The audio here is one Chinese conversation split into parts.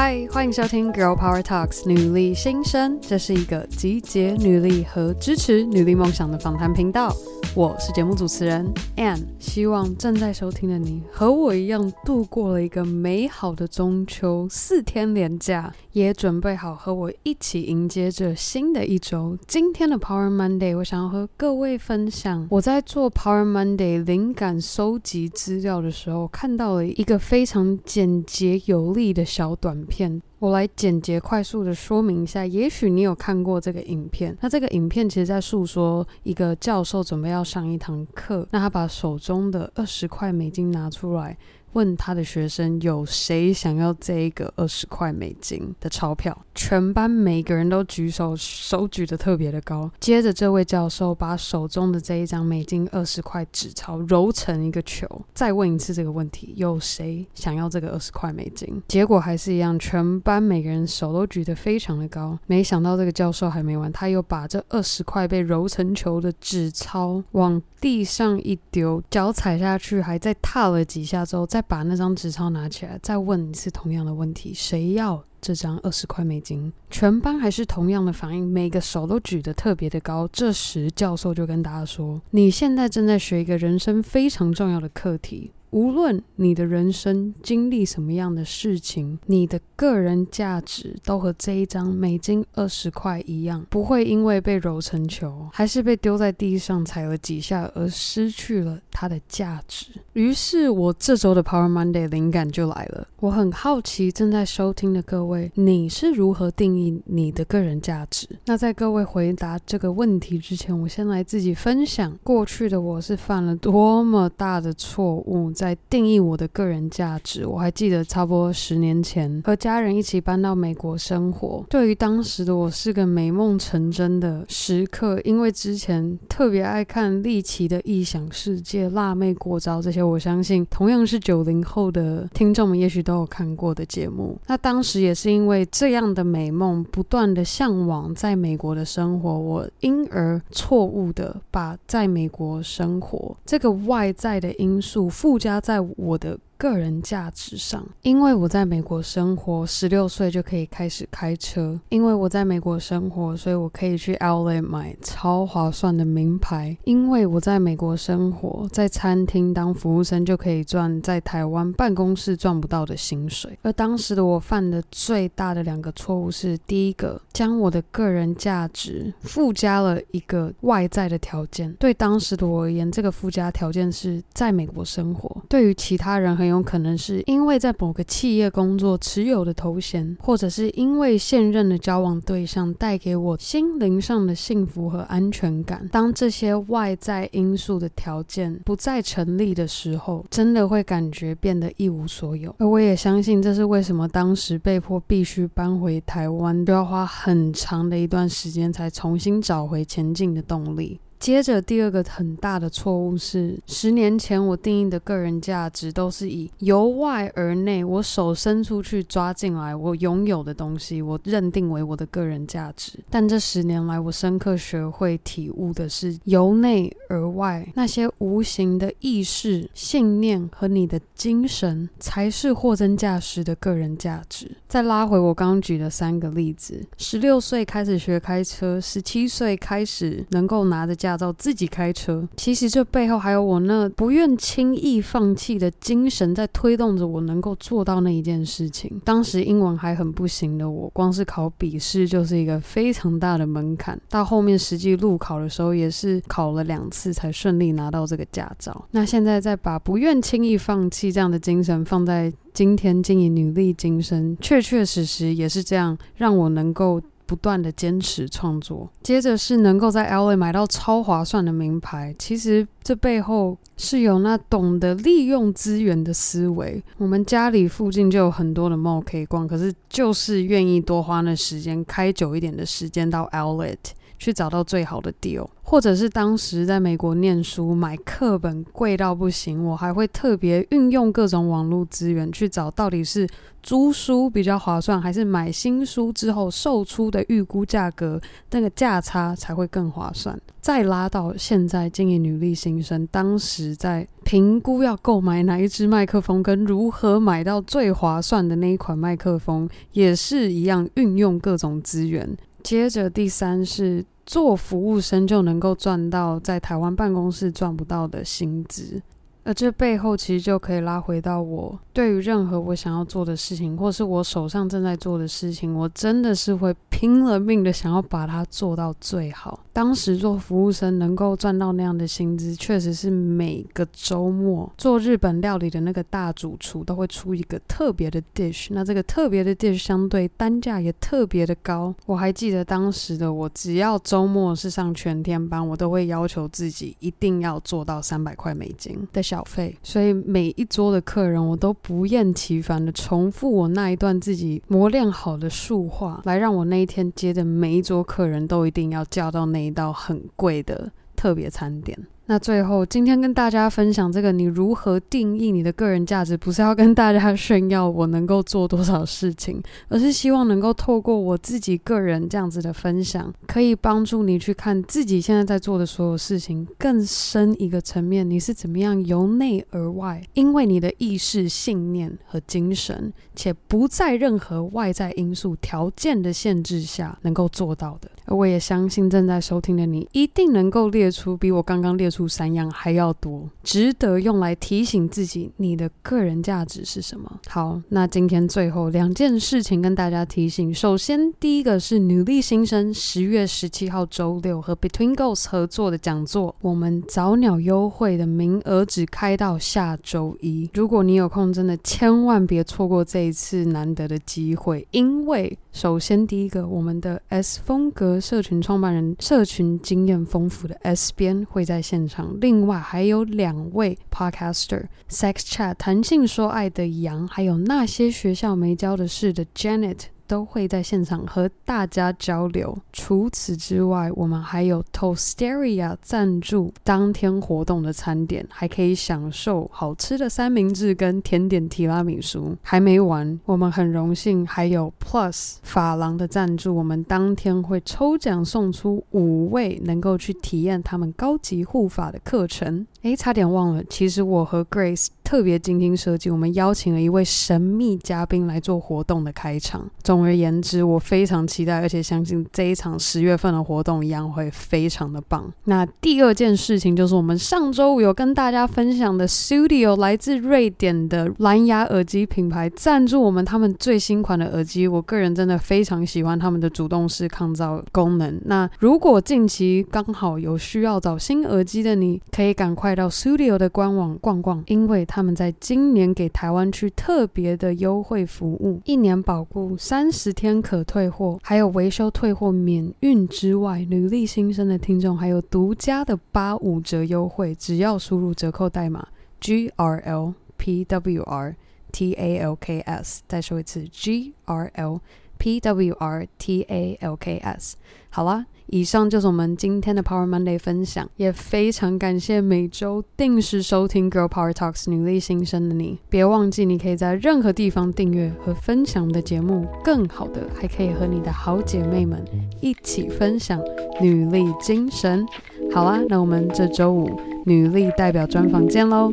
嗨，欢迎收听《Girl Power Talks》女力新生，这是一个集结女力和支持女力梦想的访谈频道。我是节目主持人 Ann，希望正在收听的你和我一样度过了一个美好的中秋四天连假，也准备好和我一起迎接着新的一周。今天的 Power Monday，我想要和各位分享我在做 Power Monday 灵感收集资料的时候，看到了一个非常简洁有力的小短片。我来简洁快速的说明一下，也许你有看过这个影片。那这个影片其实在诉说一个教授准备要上一堂课，那他把手中的二十块美金拿出来。问他的学生有谁想要这一个二十块美金的钞票？全班每个人都举手，手举得特别的高。接着，这位教授把手中的这一张美金二十块纸钞揉成一个球，再问一次这个问题：有谁想要这个二十块美金？结果还是一样，全班每个人手都举得非常的高。没想到这个教授还没完，他又把这二十块被揉成球的纸钞往地上一丢，脚踩下去，还在踏了几下之后，再把那张纸钞拿起来，再问一次同样的问题：谁要这张二十块美金？全班还是同样的反应，每个手都举得特别的高。这时教授就跟大家说：“你现在正在学一个人生非常重要的课题。”无论你的人生经历什么样的事情，你的个人价值都和这一张美金二十块一样，不会因为被揉成球，还是被丢在地上踩了几下而失去了它的价值。于是，我这周的 Power Monday 灵感就来了。我很好奇，正在收听的各位，你是如何定义你的个人价值？那在各位回答这个问题之前，我先来自己分享过去的我是犯了多么大的错误。在定义我的个人价值，我还记得差不多十年前和家人一起搬到美国生活。对于当时的我是个美梦成真的时刻，因为之前特别爱看丽奇的异想世界、辣妹过招这些，我相信同样是九零后的听众们也许都有看过的节目。那当时也是因为这样的美梦，不断的向往在美国的生活，我因而错误的把在美国生活这个外在的因素附加。加在我的。个人价值上，因为我在美国生活，十六岁就可以开始开车。因为我在美国生活，所以我可以去 LA 买超划算的名牌。因为我在美国生活，在餐厅当服务生就可以赚在台湾办公室赚不到的薪水。而当时的我犯的最大的两个错误是：第一个，将我的个人价值附加了一个外在的条件。对当时的我而言，这个附加条件是在美国生活。对于其他人很。有可能是因为在某个企业工作持有的头衔，或者是因为现任的交往对象带给我心灵上的幸福和安全感。当这些外在因素的条件不再成立的时候，真的会感觉变得一无所有。而我也相信，这是为什么当时被迫必须搬回台湾，都要花很长的一段时间才重新找回前进的动力。接着，第二个很大的错误是，十年前我定义的个人价值都是以由外而内，我手伸出去抓进来，我拥有的东西，我认定为我的个人价值。但这十年来，我深刻学会体悟的是由内而外，那些无形的意识、信念和你的精神，才是货真价实的个人价值。再拉回我刚举的三个例子：十六岁开始学开车，十七岁开始能够拿着驾照自己开车，其实这背后还有我那不愿轻易放弃的精神在推动着我能够做到那一件事情。当时英文还很不行的我，光是考笔试就是一个非常大的门槛。到后面实际路考的时候，也是考了两次才顺利拿到这个驾照。那现在再把不愿轻易放弃这样的精神放在今天经营女力今生，确确实实也是这样，让我能够。不断的坚持创作，接着是能够在 LA 买到超划算的名牌。其实这背后是有那懂得利用资源的思维。我们家里附近就有很多的 mall 可以逛，可是就是愿意多花那时间，开久一点的时间到 Outlet。去找到最好的 deal，或者是当时在美国念书买课本贵到不行，我还会特别运用各种网络资源去找到底是租书比较划算，还是买新书之后售出的预估价格那个价差才会更划算。再拉到现在经营女力新生，当时在评估要购买哪一支麦克风，跟如何买到最划算的那一款麦克风，也是一样运用各种资源。接着第三是做服务生就能够赚到在台湾办公室赚不到的薪资。而这背后其实就可以拉回到我对于任何我想要做的事情，或是我手上正在做的事情，我真的是会拼了命的想要把它做到最好。当时做服务生能够赚到那样的薪资，确实是每个周末做日本料理的那个大主厨都会出一个特别的 dish，那这个特别的 dish 相对单价也特别的高。我还记得当时的我，只要周末是上全天班，我都会要求自己一定要做到三百块美金的小小费，所以每一桌的客人，我都不厌其烦的重复我那一段自己磨练好的术话，来让我那一天接的每一桌客人都一定要叫到那一道很贵的特别餐点。那最后，今天跟大家分享这个，你如何定义你的个人价值？不是要跟大家炫耀我能够做多少事情，而是希望能够透过我自己个人这样子的分享，可以帮助你去看自己现在在做的所有事情更深一个层面，你是怎么样由内而外，因为你的意识、信念和精神，且不在任何外在因素条件的限制下能够做到的。我也相信正在收听的你，一定能够列出比我刚刚列出三样还要多，值得用来提醒自己你的个人价值是什么。好，那今天最后两件事情跟大家提醒。首先，第一个是女力新生十月十七号周六和 Between Goals 合作的讲座，我们早鸟优惠的名额只开到下周一。如果你有空，真的千万别错过这一次难得的机会，因为首先第一个，我们的 S 风格。社群创办人、社群经验丰富的 S 编会在现场，另外还有两位 Podcaster，Sex Chat 谈性说爱的杨，还有那些学校没教的事的 Janet。都会在现场和大家交流。除此之外，我们还有 Toasteria 赞助当天活动的餐点，还可以享受好吃的三明治跟甜点提拉米苏。还没完，我们很荣幸还有 Plus 发廊的赞助，我们当天会抽奖送出五位能够去体验他们高级护发的课程。诶，差点忘了，其实我和 Grace 特别精心设计，我们邀请了一位神秘嘉宾来做活动的开场。总而言之，我非常期待，而且相信这一场十月份的活动一样会非常的棒。那第二件事情就是，我们上周五有跟大家分享的 Studio 来自瑞典的蓝牙耳机品牌赞助我们他们最新款的耳机，我个人真的非常喜欢他们的主动式抗噪功能。那如果近期刚好有需要找新耳机的你，可以赶快。到 Studio 的官网逛逛，因为它他们在今年给台湾区特别的优惠服务，一年保固，三十天可退货，还有维修退货免运之外，女力新生的听众还有独家的八五折优惠，只要输入折扣代码 G R L P W R T A L K S，再说一次 G R L P W R T A L K S，好啦。以上就是我们今天的 Power Monday 分享，也非常感谢每周定时收听 Girl Power Talks 女力新生的你。别忘记，你可以在任何地方订阅和分享我们的节目。更好的，还可以和你的好姐妹们一起分享女力精神。好啦，那我们这周五女力代表专访见喽，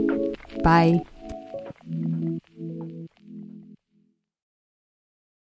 拜。